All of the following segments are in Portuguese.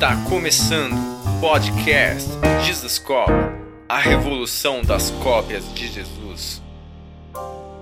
Está começando o podcast Jesus Cop, a revolução das cópias de Jesus.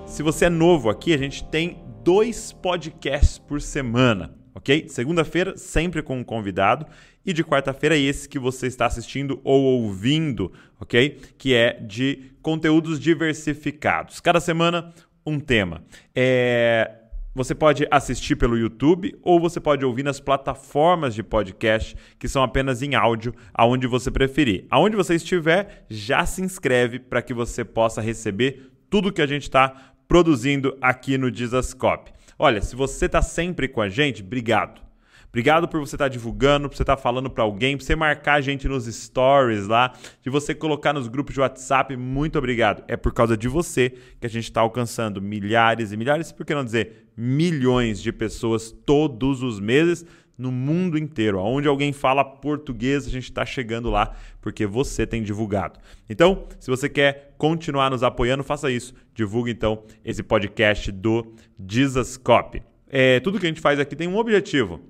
Se você é novo aqui, a gente tem dois podcasts por semana, ok? Segunda-feira, sempre com um convidado, e de quarta-feira, esse que você está assistindo ou ouvindo, ok? Que é de conteúdos diversificados. Cada semana, um tema. É, você pode assistir pelo YouTube ou você pode ouvir nas plataformas de podcast que são apenas em áudio, aonde você preferir. Aonde você estiver, já se inscreve para que você possa receber tudo que a gente está produzindo aqui no Dizascope. Olha, se você está sempre com a gente, obrigado. Obrigado por você estar tá divulgando, por você estar tá falando para alguém, por você marcar a gente nos stories lá, de você colocar nos grupos de WhatsApp. Muito obrigado. É por causa de você que a gente está alcançando milhares e milhares, por que não dizer milhões de pessoas todos os meses no mundo inteiro. Onde alguém fala português, a gente está chegando lá porque você tem divulgado. Então, se você quer continuar nos apoiando, faça isso. Divulgue então esse podcast do Dizascope. É, tudo que a gente faz aqui tem um objetivo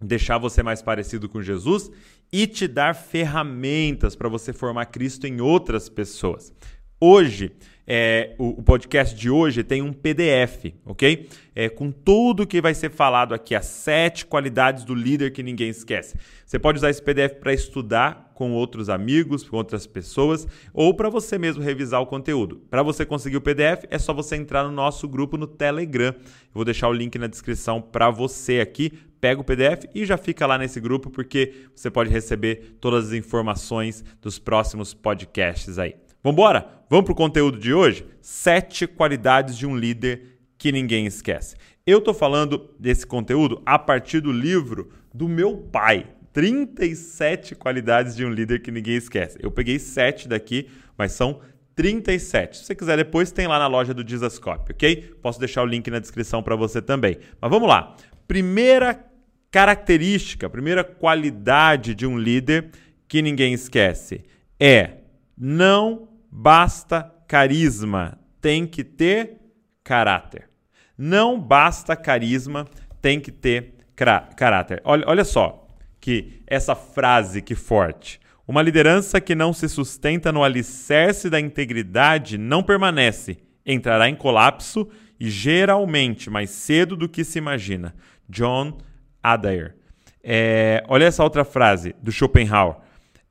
deixar você mais parecido com Jesus e te dar ferramentas para você formar Cristo em outras pessoas. Hoje, é, o, o, podcast de hoje tem um PDF, ok? É, com tudo que vai ser falado aqui, as sete qualidades do líder que ninguém esquece. Você pode usar esse PDF para estudar com outros amigos, com outras pessoas, ou para você mesmo revisar o conteúdo. Para você conseguir o PDF, é só você entrar no nosso grupo no Telegram. Eu vou deixar o link na descrição para você aqui pega o PDF e já fica lá nesse grupo, porque você pode receber todas as informações dos próximos podcasts aí. Vambora? Vamos para o conteúdo de hoje? Sete qualidades de um líder que ninguém esquece. Eu estou falando desse conteúdo a partir do livro do meu pai. 37 qualidades de um líder que ninguém esquece. Eu peguei sete daqui, mas são 37. Se você quiser depois, tem lá na loja do Dizascope, ok? Posso deixar o link na descrição para você também. Mas vamos lá. Primeira característica, a primeira qualidade de um líder que ninguém esquece é não basta carisma, tem que ter caráter. Não basta carisma, tem que ter caráter. Olha, olha só que essa frase que forte. Uma liderança que não se sustenta no alicerce da integridade não permanece, entrará em colapso e geralmente mais cedo do que se imagina. John Adair. É, olha essa outra frase do Schopenhauer.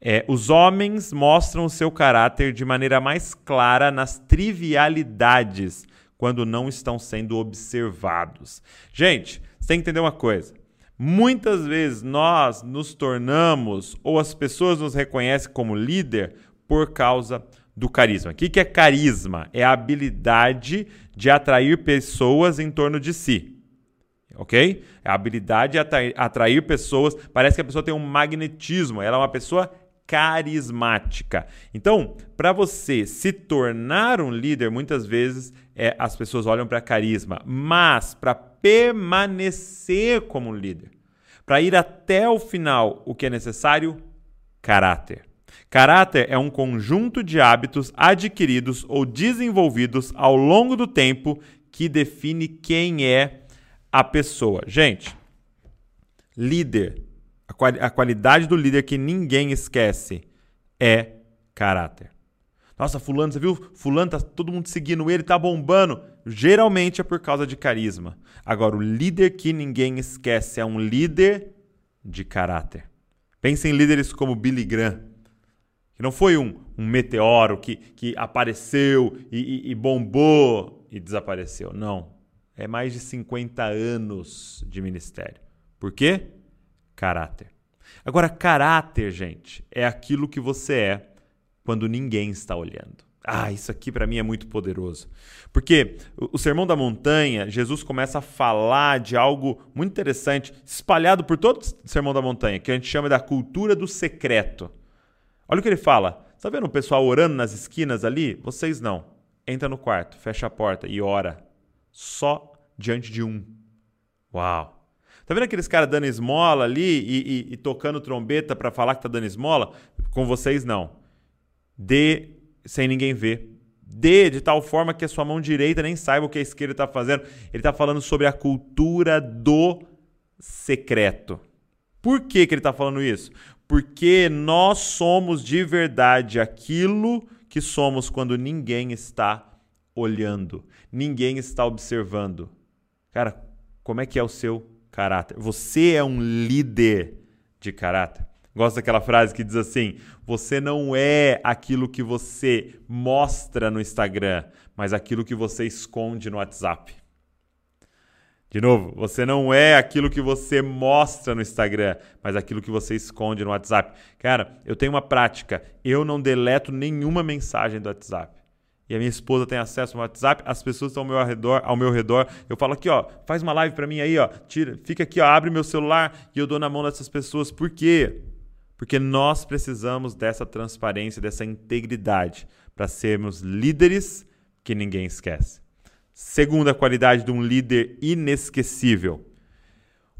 É, os homens mostram o seu caráter de maneira mais clara nas trivialidades, quando não estão sendo observados. Gente, você tem que entender uma coisa. Muitas vezes nós nos tornamos, ou as pessoas nos reconhecem como líder, por causa do carisma. O que é carisma? É a habilidade de atrair pessoas em torno de si ok? A habilidade de atrair, atrair pessoas. Parece que a pessoa tem um magnetismo, ela é uma pessoa carismática. Então, para você se tornar um líder, muitas vezes é, as pessoas olham para carisma, mas para permanecer como líder, para ir até o final, o que é necessário? Caráter. Caráter é um conjunto de hábitos adquiridos ou desenvolvidos ao longo do tempo que define quem é a pessoa. Gente, líder, a, quali a qualidade do líder que ninguém esquece é caráter. Nossa, fulano, você viu? Fulano tá todo mundo seguindo ele, tá bombando. Geralmente é por causa de carisma. Agora, o líder que ninguém esquece é um líder de caráter. Pense em líderes como Billy Graham, que não foi um, um meteoro que, que apareceu e, e, e bombou e desapareceu. Não é mais de 50 anos de ministério. Por quê? Caráter. Agora, caráter, gente, é aquilo que você é quando ninguém está olhando. Ah, isso aqui para mim é muito poderoso. Porque o Sermão da Montanha, Jesus começa a falar de algo muito interessante, espalhado por todo o Sermão da Montanha, que a gente chama da cultura do secreto. Olha o que ele fala. Está vendo o pessoal orando nas esquinas ali? Vocês não. Entra no quarto, fecha a porta e ora só diante de um. Uau! Tá vendo aqueles caras dando esmola ali e, e, e tocando trombeta para falar que tá dando esmola? Com vocês, não. Dê sem ninguém ver. Dê de tal forma que a sua mão direita nem saiba o que a esquerda está fazendo. Ele está falando sobre a cultura do secreto. Por que, que ele está falando isso? Porque nós somos de verdade aquilo que somos quando ninguém está olhando, ninguém está observando. Cara, como é que é o seu caráter? Você é um líder de caráter. Gosto daquela frase que diz assim: você não é aquilo que você mostra no Instagram, mas aquilo que você esconde no WhatsApp. De novo, você não é aquilo que você mostra no Instagram, mas aquilo que você esconde no WhatsApp. Cara, eu tenho uma prática, eu não deleto nenhuma mensagem do WhatsApp. E a minha esposa tem acesso ao WhatsApp, as pessoas estão ao meu redor, ao meu redor. Eu falo aqui, ó, faz uma live para mim aí, ó, tira, fica aqui, ó, abre meu celular e eu dou na mão dessas pessoas. Por quê? Porque nós precisamos dessa transparência, dessa integridade para sermos líderes que ninguém esquece. Segunda qualidade de um líder inesquecível.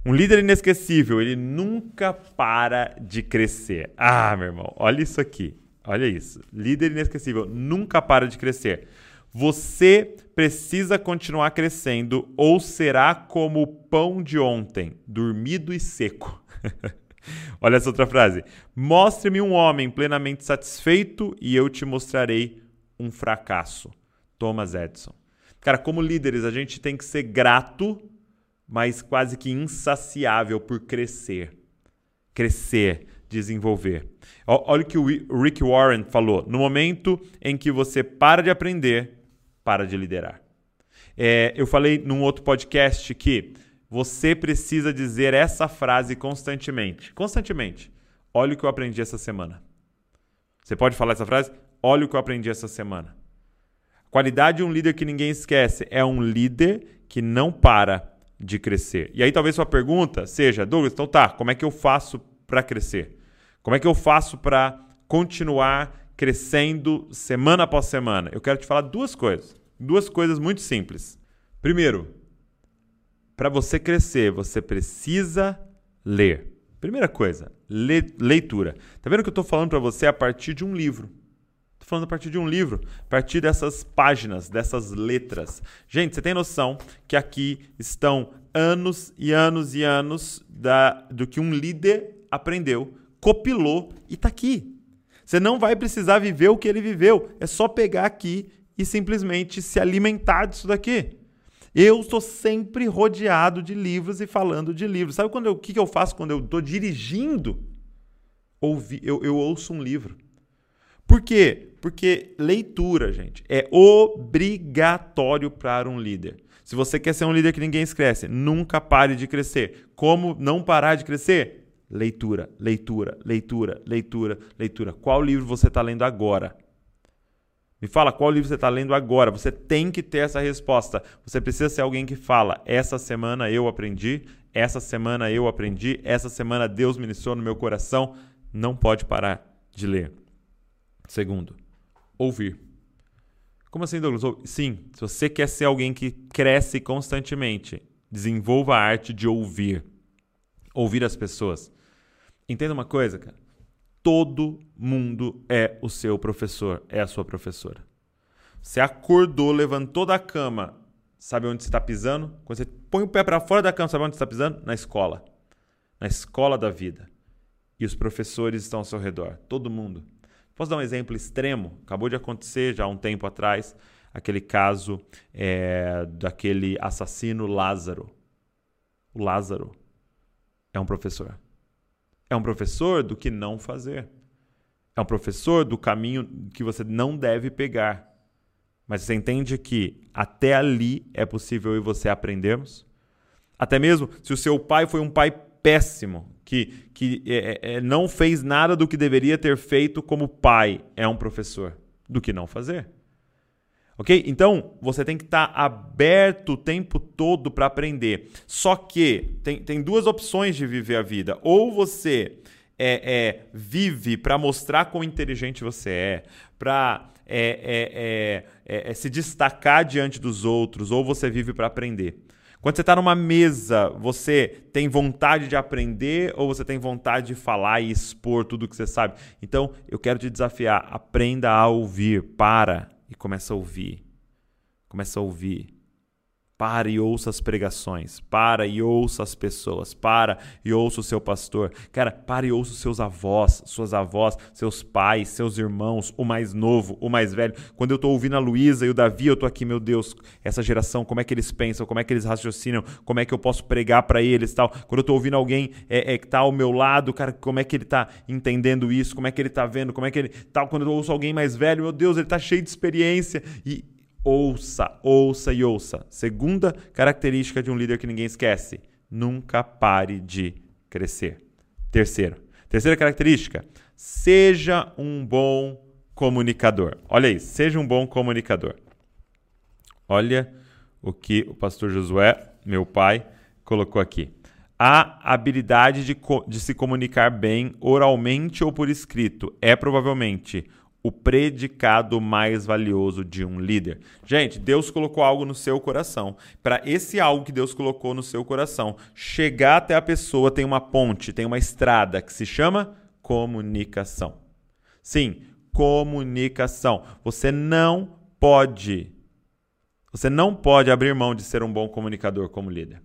Um líder inesquecível, ele nunca para de crescer. Ah, meu irmão, olha isso aqui. Olha isso. Líder inesquecível nunca para de crescer. Você precisa continuar crescendo ou será como o pão de ontem, dormido e seco. Olha essa outra frase. Mostre-me um homem plenamente satisfeito e eu te mostrarei um fracasso. Thomas Edison. Cara, como líderes, a gente tem que ser grato, mas quase que insaciável por crescer. Crescer, desenvolver. Olha o que o Rick Warren falou. No momento em que você para de aprender, para de liderar. É, eu falei num outro podcast que você precisa dizer essa frase constantemente. Constantemente. Olha o que eu aprendi essa semana. Você pode falar essa frase? Olha o que eu aprendi essa semana. Qualidade de um líder que ninguém esquece é um líder que não para de crescer. E aí talvez sua pergunta seja, Douglas, então tá, como é que eu faço para crescer? Como é que eu faço para continuar crescendo semana após semana? Eu quero te falar duas coisas. Duas coisas muito simples. Primeiro, para você crescer, você precisa ler. Primeira coisa, le leitura. Tá vendo que eu estou falando para você a partir de um livro? falando a partir de um livro, a partir dessas páginas, dessas letras. Gente, você tem noção que aqui estão anos e anos e anos da, do que um líder aprendeu, copilou e está aqui. Você não vai precisar viver o que ele viveu, é só pegar aqui e simplesmente se alimentar disso daqui. Eu estou sempre rodeado de livros e falando de livros. Sabe quando o que, que eu faço quando eu estou dirigindo? Ouvi, eu, eu ouço um livro. Por quê? Porque leitura, gente, é obrigatório para um líder. Se você quer ser um líder que ninguém esquece, nunca pare de crescer. Como não parar de crescer? Leitura, leitura, leitura, leitura, leitura. Qual livro você está lendo agora? Me fala qual livro você está lendo agora. Você tem que ter essa resposta. Você precisa ser alguém que fala: essa semana eu aprendi, essa semana eu aprendi, essa semana Deus ministrou no meu coração. Não pode parar de ler. Segundo, ouvir. Como assim, Douglas? Sim, se você quer ser alguém que cresce constantemente, desenvolva a arte de ouvir. Ouvir as pessoas. Entenda uma coisa, cara. Todo mundo é o seu professor, é a sua professora. Você acordou, levantou da cama, sabe onde você está pisando? Quando você põe o pé para fora da cama, sabe onde você está pisando? Na escola. Na escola da vida. E os professores estão ao seu redor. Todo mundo. Posso dar um exemplo extremo? Acabou de acontecer já há um tempo atrás, aquele caso é, daquele assassino Lázaro. O Lázaro é um professor. É um professor do que não fazer. É um professor do caminho que você não deve pegar. Mas você entende que até ali é possível eu e você aprendermos? Até mesmo se o seu pai foi um pai péssimo, que, que é, é, é, não fez nada do que deveria ter feito como pai, é um professor, do que não fazer. Ok? Então, você tem que estar tá aberto o tempo todo para aprender. Só que tem, tem duas opções de viver a vida. Ou você é, é vive para mostrar quão inteligente você é, para é, é, se destacar diante dos outros, ou você vive para aprender. Quando você está numa mesa, você tem vontade de aprender ou você tem vontade de falar e expor tudo que você sabe? Então, eu quero te desafiar. Aprenda a ouvir. Para e começa a ouvir. Começa a ouvir. Para e ouça as pregações. Para e ouça as pessoas. Para e ouça o seu pastor. Cara, para e ouça os seus avós, suas avós, seus pais, seus irmãos, o mais novo, o mais velho. Quando eu estou ouvindo a Luísa e o Davi, eu estou aqui, meu Deus, essa geração, como é que eles pensam, como é que eles raciocinam, como é que eu posso pregar para eles tal. Quando eu estou ouvindo alguém é, é, que está ao meu lado, cara, como é que ele está entendendo isso, como é que ele está vendo, como é que ele tal. Quando eu ouço alguém mais velho, meu Deus, ele está cheio de experiência. E ouça, ouça e ouça. Segunda característica de um líder que ninguém esquece: nunca pare de crescer. Terceiro, terceira característica: seja um bom comunicador. Olha aí, seja um bom comunicador. Olha o que o pastor Josué, meu pai, colocou aqui. A habilidade de, de se comunicar bem oralmente ou por escrito é provavelmente o predicado mais valioso de um líder. Gente, Deus colocou algo no seu coração. Para esse algo que Deus colocou no seu coração chegar até a pessoa, tem uma ponte, tem uma estrada que se chama comunicação. Sim, comunicação. Você não pode você não pode abrir mão de ser um bom comunicador como líder.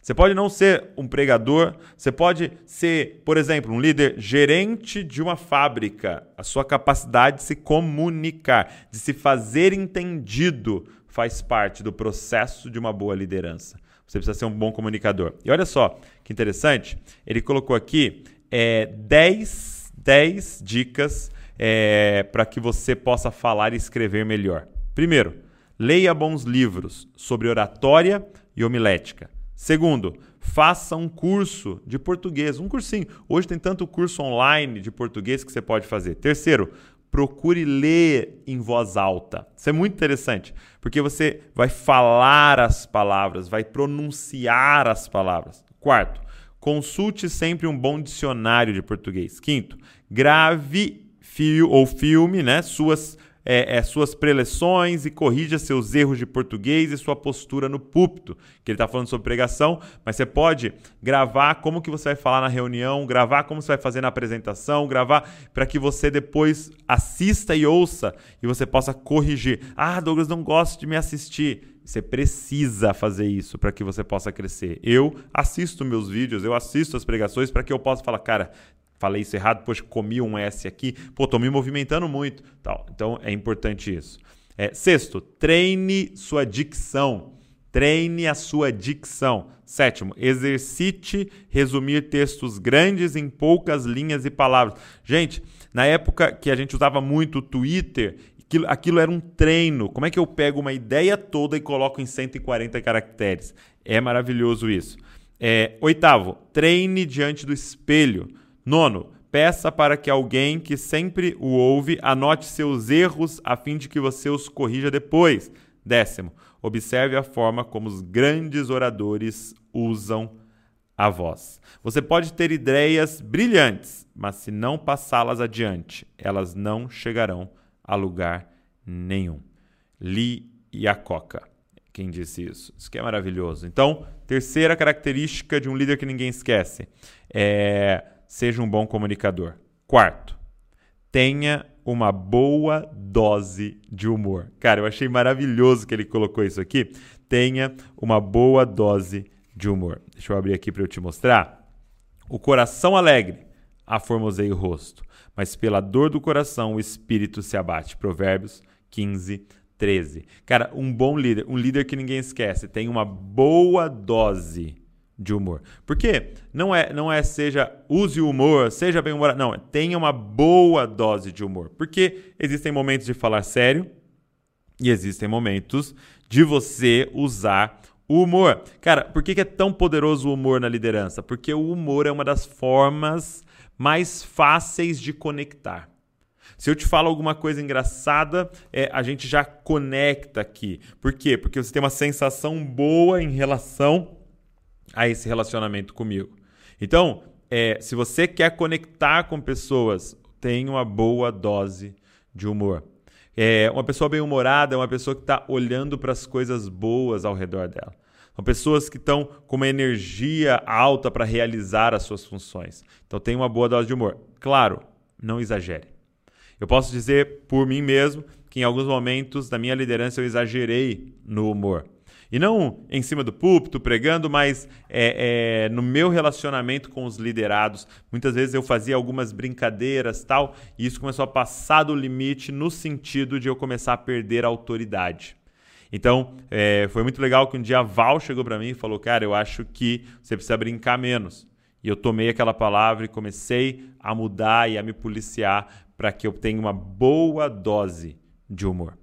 Você pode não ser um pregador, você pode ser, por exemplo, um líder gerente de uma fábrica. A sua capacidade de se comunicar, de se fazer entendido, faz parte do processo de uma boa liderança. Você precisa ser um bom comunicador. E olha só que interessante, ele colocou aqui é, 10, 10 dicas é, para que você possa falar e escrever melhor. Primeiro, leia bons livros sobre oratória e homilética. Segundo, faça um curso de português, um cursinho. Hoje tem tanto curso online de português que você pode fazer. Terceiro, procure ler em voz alta. Isso é muito interessante, porque você vai falar as palavras, vai pronunciar as palavras. Quarto, consulte sempre um bom dicionário de português. Quinto, grave fio ou filme, né, suas é, é, suas preleções e corrija seus erros de português e sua postura no púlpito, que ele está falando sobre pregação, mas você pode gravar como que você vai falar na reunião, gravar como você vai fazer na apresentação, gravar para que você depois assista e ouça e você possa corrigir. Ah, Douglas, não gosto de me assistir. Você precisa fazer isso para que você possa crescer. Eu assisto meus vídeos, eu assisto as pregações para que eu possa falar, cara, falei isso errado, poxa, comi um S aqui, pô, tô me movimentando muito. Tal. Então é importante isso. É, sexto, treine sua dicção. Treine a sua dicção. Sétimo, exercite resumir textos grandes em poucas linhas e palavras. Gente, na época que a gente usava muito o Twitter, aquilo, aquilo era um treino. Como é que eu pego uma ideia toda e coloco em 140 caracteres? É maravilhoso isso. É, oitavo, treine diante do espelho. Nono, peça para que alguém que sempre o ouve anote seus erros a fim de que você os corrija depois. Décimo, observe a forma como os grandes oradores usam a voz. Você pode ter ideias brilhantes, mas se não passá-las adiante, elas não chegarão a lugar nenhum. Lee Iacocca, quem disse isso. Isso que é maravilhoso. Então, terceira característica de um líder que ninguém esquece é seja um bom comunicador. Quarto, tenha uma boa dose de humor. Cara, eu achei maravilhoso que ele colocou isso aqui. Tenha uma boa dose de humor. Deixa eu abrir aqui para eu te mostrar. O coração alegre aformoseia o rosto, mas pela dor do coração o espírito se abate. Provérbios 15, 13. Cara, um bom líder, um líder que ninguém esquece, tem uma boa dose de humor. Porque não é, não é seja use o humor, seja bem humorado, não, tenha uma boa dose de humor. Porque existem momentos de falar sério e existem momentos de você usar o humor. Cara, por que, que é tão poderoso o humor na liderança? Porque o humor é uma das formas mais fáceis de conectar. Se eu te falo alguma coisa engraçada, é, a gente já conecta aqui. Por quê? Porque você tem uma sensação boa em relação a esse relacionamento comigo. Então, é, se você quer conectar com pessoas, tenha uma boa dose de humor. É, uma pessoa bem-humorada é uma pessoa que está olhando para as coisas boas ao redor dela. São pessoas que estão com uma energia alta para realizar as suas funções. Então, tenha uma boa dose de humor. Claro, não exagere. Eu posso dizer por mim mesmo que em alguns momentos da minha liderança eu exagerei no humor. E não em cima do púlpito pregando, mas é, é, no meu relacionamento com os liderados. Muitas vezes eu fazia algumas brincadeiras tal, e isso começou a passar do limite no sentido de eu começar a perder a autoridade. Então, é, foi muito legal que um dia a Val chegou para mim e falou: Cara, eu acho que você precisa brincar menos. E eu tomei aquela palavra e comecei a mudar e a me policiar para que eu tenha uma boa dose de humor.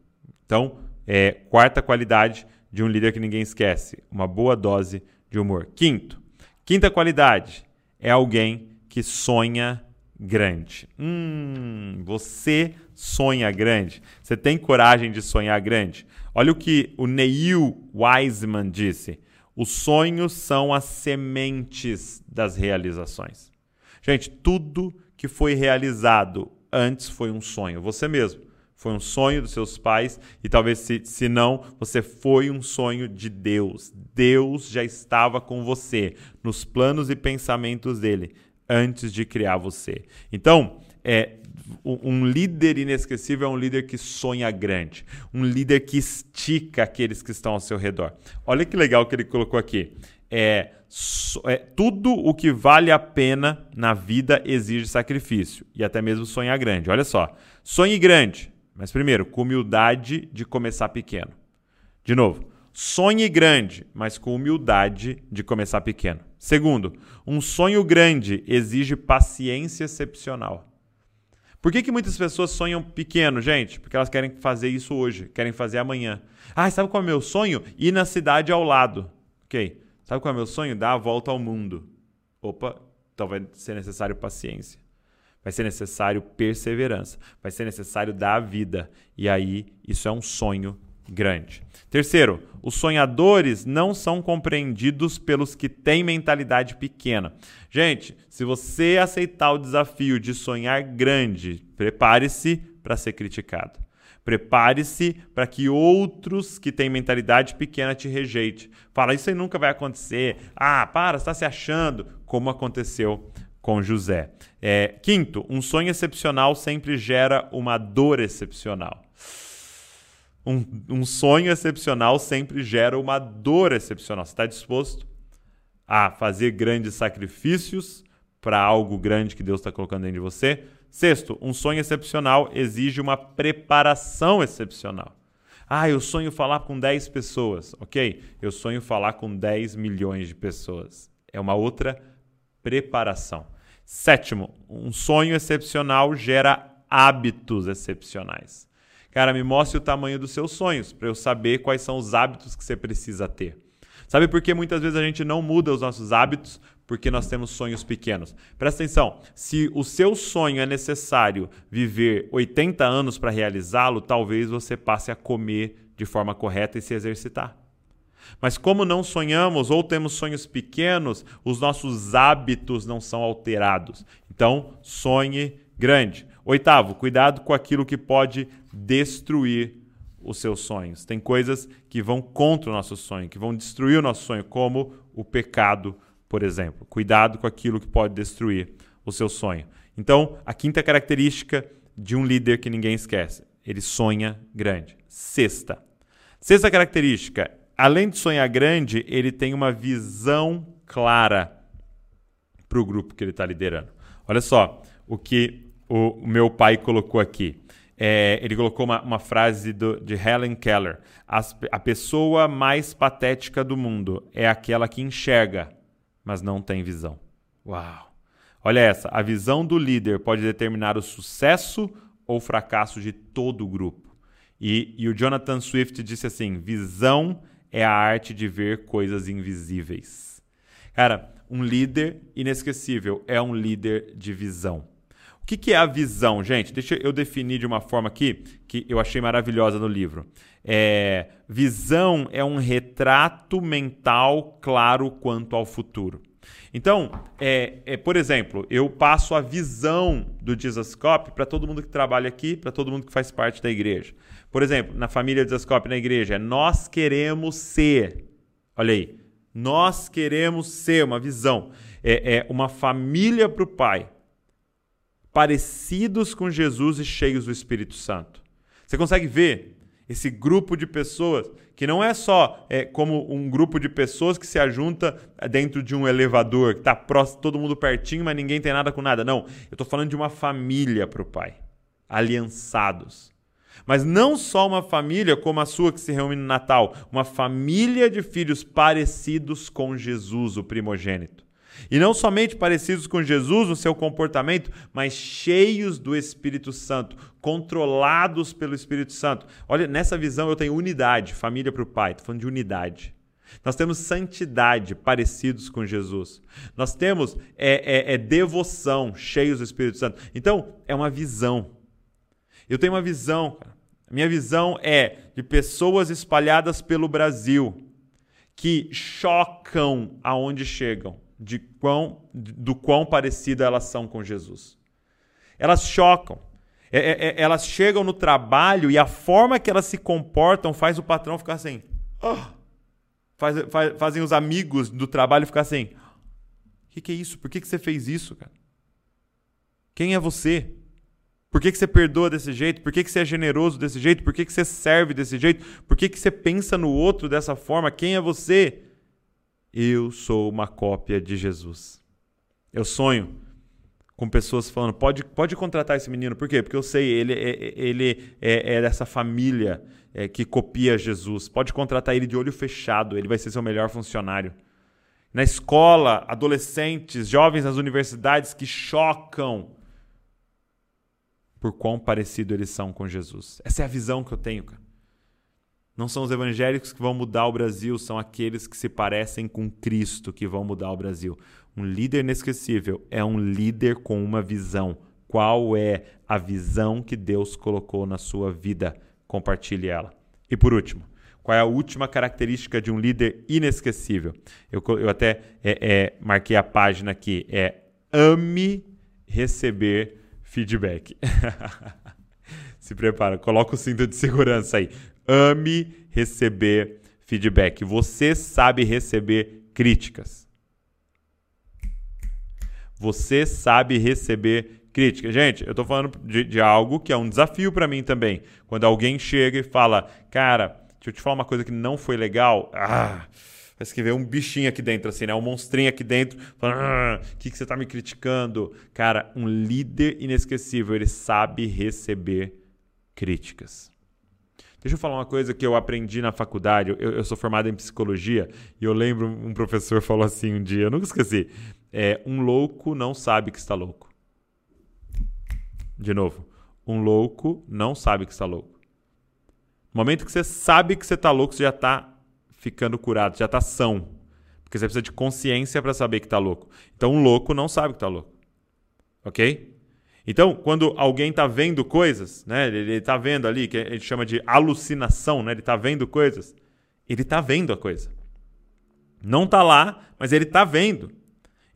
Então, é, quarta qualidade de um líder que ninguém esquece: uma boa dose de humor. Quinto, quinta qualidade é alguém que sonha grande. Hum, você sonha grande. Você tem coragem de sonhar grande? Olha o que o Neil Wiseman disse. Os sonhos são as sementes das realizações. Gente, tudo que foi realizado antes foi um sonho. Você mesmo. Foi um sonho dos seus pais e talvez, se, se não, você foi um sonho de Deus. Deus já estava com você nos planos e pensamentos dele antes de criar você. Então, é, um líder inesquecível é um líder que sonha grande, um líder que estica aqueles que estão ao seu redor. Olha que legal que ele colocou aqui. É, é, tudo o que vale a pena na vida exige sacrifício e até mesmo sonhar grande. Olha só, sonhe grande, mas primeiro, com humildade de começar pequeno. De novo, sonhe grande, mas com humildade de começar pequeno. Segundo, um sonho grande exige paciência excepcional. Por que, que muitas pessoas sonham pequeno, gente? Porque elas querem fazer isso hoje, querem fazer amanhã. Ah, sabe qual é o meu sonho? Ir na cidade ao lado. Ok. Sabe qual é o meu sonho? Dar a volta ao mundo. Opa, então vai ser necessário paciência. Vai ser necessário perseverança. Vai ser necessário dar a vida. E aí, isso é um sonho grande. Terceiro, os sonhadores não são compreendidos pelos que têm mentalidade pequena. Gente, se você aceitar o desafio de sonhar grande, prepare-se para ser criticado. Prepare-se para que outros que têm mentalidade pequena te rejeitem. Fala, isso aí nunca vai acontecer. Ah, para, está se achando. Como aconteceu com José. É, quinto, um sonho excepcional sempre gera uma dor excepcional. Um, um sonho excepcional sempre gera uma dor excepcional. Você está disposto a fazer grandes sacrifícios para algo grande que Deus está colocando dentro de você? Sexto, um sonho excepcional exige uma preparação excepcional. Ah, eu sonho falar com 10 pessoas. Ok, eu sonho falar com 10 milhões de pessoas. É uma outra preparação. Sétimo, um sonho excepcional gera hábitos excepcionais. Cara, me mostre o tamanho dos seus sonhos para eu saber quais são os hábitos que você precisa ter. Sabe por que muitas vezes a gente não muda os nossos hábitos? Porque nós temos sonhos pequenos. Presta atenção: se o seu sonho é necessário viver 80 anos para realizá-lo, talvez você passe a comer de forma correta e se exercitar. Mas como não sonhamos ou temos sonhos pequenos, os nossos hábitos não são alterados. Então, sonhe grande. Oitavo, cuidado com aquilo que pode destruir os seus sonhos. Tem coisas que vão contra o nosso sonho, que vão destruir o nosso sonho, como o pecado, por exemplo. Cuidado com aquilo que pode destruir o seu sonho. Então, a quinta característica de um líder que ninguém esquece, ele sonha grande. Sexta. Sexta característica, além de sonhar grande, ele tem uma visão clara para o grupo que ele está liderando. Olha só o que o, meu pai colocou aqui. É, ele colocou uma, uma frase do, de Helen Keller: As, A pessoa mais patética do mundo é aquela que enxerga, mas não tem visão. Uau! Olha essa: a visão do líder pode determinar o sucesso ou fracasso de todo o grupo. E, e o Jonathan Swift disse assim: visão a arte de ver coisas invisíveis. Cara, um líder inesquecível é um líder de visão. O que, que é a visão, gente? Deixa eu definir de uma forma aqui que eu achei maravilhosa no livro. É, visão é um retrato mental claro quanto ao futuro. Então, é, é, por exemplo, eu passo a visão do Jesuscope para todo mundo que trabalha aqui, para todo mundo que faz parte da igreja. Por exemplo, na família Jesuscope na igreja, nós queremos ser. Olha aí, nós queremos ser uma visão. É, é uma família para o Pai parecidos com Jesus e cheios do Espírito Santo. Você consegue ver esse grupo de pessoas que não é só é, como um grupo de pessoas que se ajunta dentro de um elevador, que está próximo, todo mundo pertinho, mas ninguém tem nada com nada. Não, eu estou falando de uma família para o Pai, aliançados. Mas não só uma família como a sua que se reúne no Natal, uma família de filhos parecidos com Jesus, o primogênito. E não somente parecidos com Jesus no seu comportamento, mas cheios do Espírito Santo, controlados pelo Espírito Santo. Olha, nessa visão eu tenho unidade, família para o Pai, estou falando de unidade. Nós temos santidade, parecidos com Jesus. Nós temos é, é, é devoção, cheios do Espírito Santo. Então, é uma visão. Eu tenho uma visão, cara. Minha visão é de pessoas espalhadas pelo Brasil que chocam aonde chegam de quão, do quão parecida elas são com Jesus. Elas chocam. É, é, é, elas chegam no trabalho e a forma que elas se comportam faz o patrão ficar assim. Oh! Faz, faz, fazem os amigos do trabalho ficar assim. O que, que, é isso? Por que, que você fez isso, cara? Quem é você? Por que, que você perdoa desse jeito? Por que, que você é generoso desse jeito? Por que, que você serve desse jeito? Por que, que você pensa no outro dessa forma? Quem é você? eu sou uma cópia de Jesus. Eu sonho com pessoas falando, pode, pode contratar esse menino. Por quê? Porque eu sei, ele, é, ele é, é dessa família é, que copia Jesus. Pode contratar ele de olho fechado, ele vai ser seu melhor funcionário. Na escola, adolescentes, jovens nas universidades que chocam por quão parecido eles são com Jesus. Essa é a visão que eu tenho, cara. Não são os evangélicos que vão mudar o Brasil, são aqueles que se parecem com Cristo que vão mudar o Brasil. Um líder inesquecível é um líder com uma visão. Qual é a visão que Deus colocou na sua vida? Compartilhe ela. E por último, qual é a última característica de um líder inesquecível? Eu, eu até é, é, marquei a página aqui. É ame receber feedback. Se prepara, coloca o cinto de segurança aí ame receber feedback. Você sabe receber críticas. Você sabe receber críticas. Gente, eu estou falando de, de, algo que é um desafio para mim também. Quando alguém chega e fala, cara, deixa eu te falar uma coisa que não foi legal. Ah, parece que um bichinho aqui dentro, assim, né? Um monstrinho aqui dentro, ah, o que, que você está me criticando? Cara, um líder inesquecível, ele sabe receber críticas. Deixa eu falar uma coisa que eu aprendi na faculdade. Eu, eu sou formado em psicologia e eu lembro um professor falou assim um dia, eu nunca esqueci. É, um louco não sabe que está louco. De novo, um louco não sabe que está louco. No momento que você sabe que você está louco, você já está ficando curado, já está são. Porque você precisa de consciência para saber que está louco. Então, um louco não sabe que está louco. Ok? Então, quando alguém está vendo coisas, né, ele está vendo ali, que a gente chama de alucinação, né, ele está vendo coisas, ele está vendo a coisa. Não está lá, mas ele está vendo.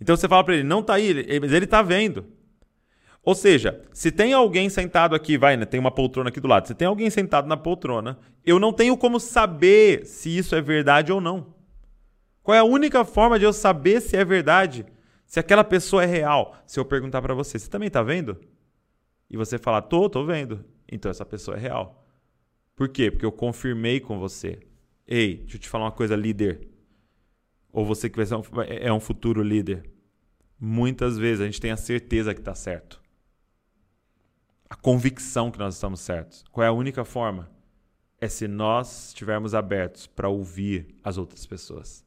Então você fala para ele, não está aí, mas ele está vendo. Ou seja, se tem alguém sentado aqui, vai, né, tem uma poltrona aqui do lado, se tem alguém sentado na poltrona, eu não tenho como saber se isso é verdade ou não. Qual é a única forma de eu saber se é verdade? Se aquela pessoa é real, se eu perguntar para você, você também está vendo? E você falar, tô, tô vendo. Então essa pessoa é real. Por quê? Porque eu confirmei com você. Ei, deixa eu te falar uma coisa, líder. Ou você que vai ser um, é um futuro líder. Muitas vezes a gente tem a certeza que está certo. A convicção que nós estamos certos. Qual é a única forma? É se nós estivermos abertos para ouvir as outras pessoas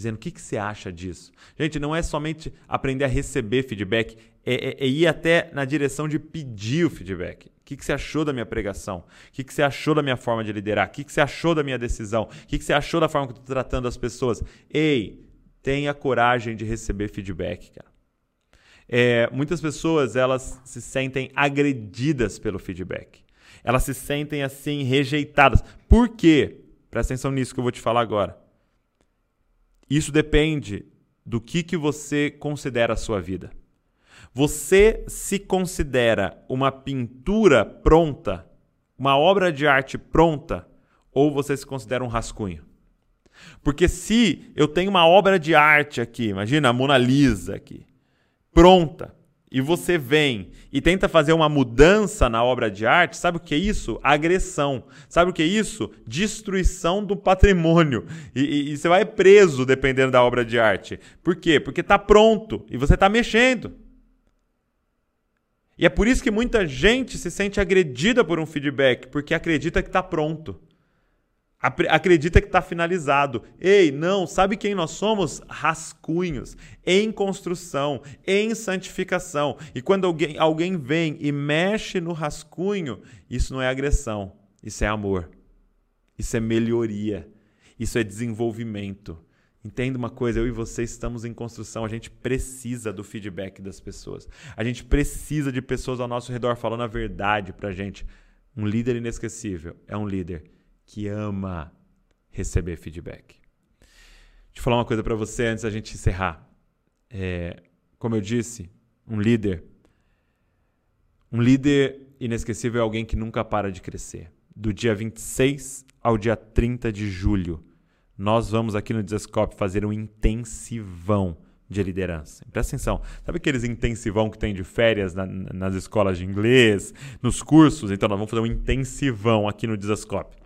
dizendo o que, que você acha disso. Gente, não é somente aprender a receber feedback, é, é, é ir até na direção de pedir o feedback. O que, que você achou da minha pregação? O que, que você achou da minha forma de liderar? O que, que você achou da minha decisão? O que, que você achou da forma que eu estou tratando as pessoas? Ei, tenha coragem de receber feedback, cara. É, muitas pessoas elas se sentem agredidas pelo feedback. Elas se sentem assim rejeitadas. Por quê? Presta atenção nisso que eu vou te falar agora. Isso depende do que, que você considera a sua vida. Você se considera uma pintura pronta, uma obra de arte pronta, ou você se considera um rascunho? Porque se eu tenho uma obra de arte aqui, imagina a Mona Lisa aqui, pronta, e você vem e tenta fazer uma mudança na obra de arte, sabe o que é isso? Agressão. Sabe o que é isso? Destruição do patrimônio. E, e, e você vai preso dependendo da obra de arte. Por quê? Porque está pronto e você está mexendo. E é por isso que muita gente se sente agredida por um feedback, porque acredita que está pronto. Acredita que está finalizado. Ei, não, sabe quem nós somos? Rascunhos, em construção, em santificação. E quando alguém, alguém vem e mexe no rascunho, isso não é agressão, isso é amor, isso é melhoria, isso é desenvolvimento. Entenda uma coisa, eu e você estamos em construção, a gente precisa do feedback das pessoas. A gente precisa de pessoas ao nosso redor falando a verdade pra gente. Um líder inesquecível é um líder que ama receber feedback. Deixa eu falar uma coisa para você antes da gente encerrar. É, como eu disse, um líder. Um líder inesquecível é alguém que nunca para de crescer. Do dia 26 ao dia 30 de julho, nós vamos aqui no Desescope fazer um intensivão de liderança. Presta atenção. Sabe aqueles intensivão que tem de férias na, nas escolas de inglês, nos cursos? Então nós vamos fazer um intensivão aqui no Desescope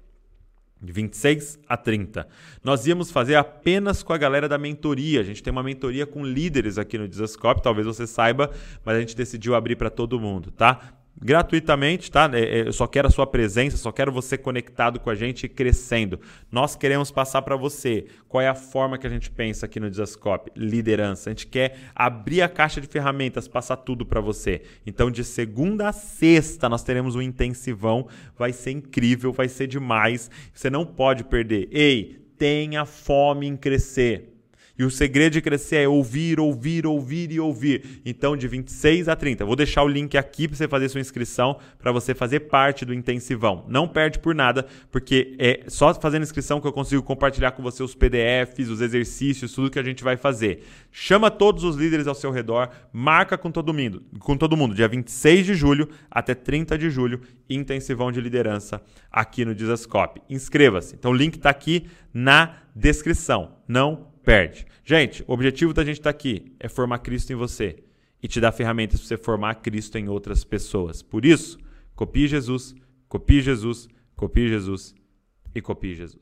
de 26 a 30. Nós íamos fazer apenas com a galera da mentoria. A gente tem uma mentoria com líderes aqui no Desascope, talvez você saiba, mas a gente decidiu abrir para todo mundo, tá? Gratuitamente, tá? É, é, eu só quero a sua presença, só quero você conectado com a gente e crescendo. Nós queremos passar para você qual é a forma que a gente pensa aqui no Desascope, liderança. A gente quer abrir a caixa de ferramentas, passar tudo para você. Então, de segunda a sexta, nós teremos um intensivão, vai ser incrível, vai ser demais. Você não pode perder. Ei, tenha fome em crescer. E o segredo de crescer é ouvir, ouvir, ouvir e ouvir. Então, de 26 a 30. Vou deixar o link aqui para você fazer sua inscrição, para você fazer parte do intensivão. Não perde por nada, porque é só fazendo inscrição que eu consigo compartilhar com você os PDFs, os exercícios, tudo que a gente vai fazer. Chama todos os líderes ao seu redor, marca com todo mundo, com todo mundo, dia 26 de julho até 30 de julho, intensivão de liderança aqui no Dizascope. Inscreva-se. Então, o link está aqui na descrição. Não perde. Gente, o objetivo da gente estar tá aqui é formar Cristo em você e te dar ferramentas para você formar Cristo em outras pessoas. Por isso, copie Jesus, copie Jesus, copie Jesus e copie Jesus.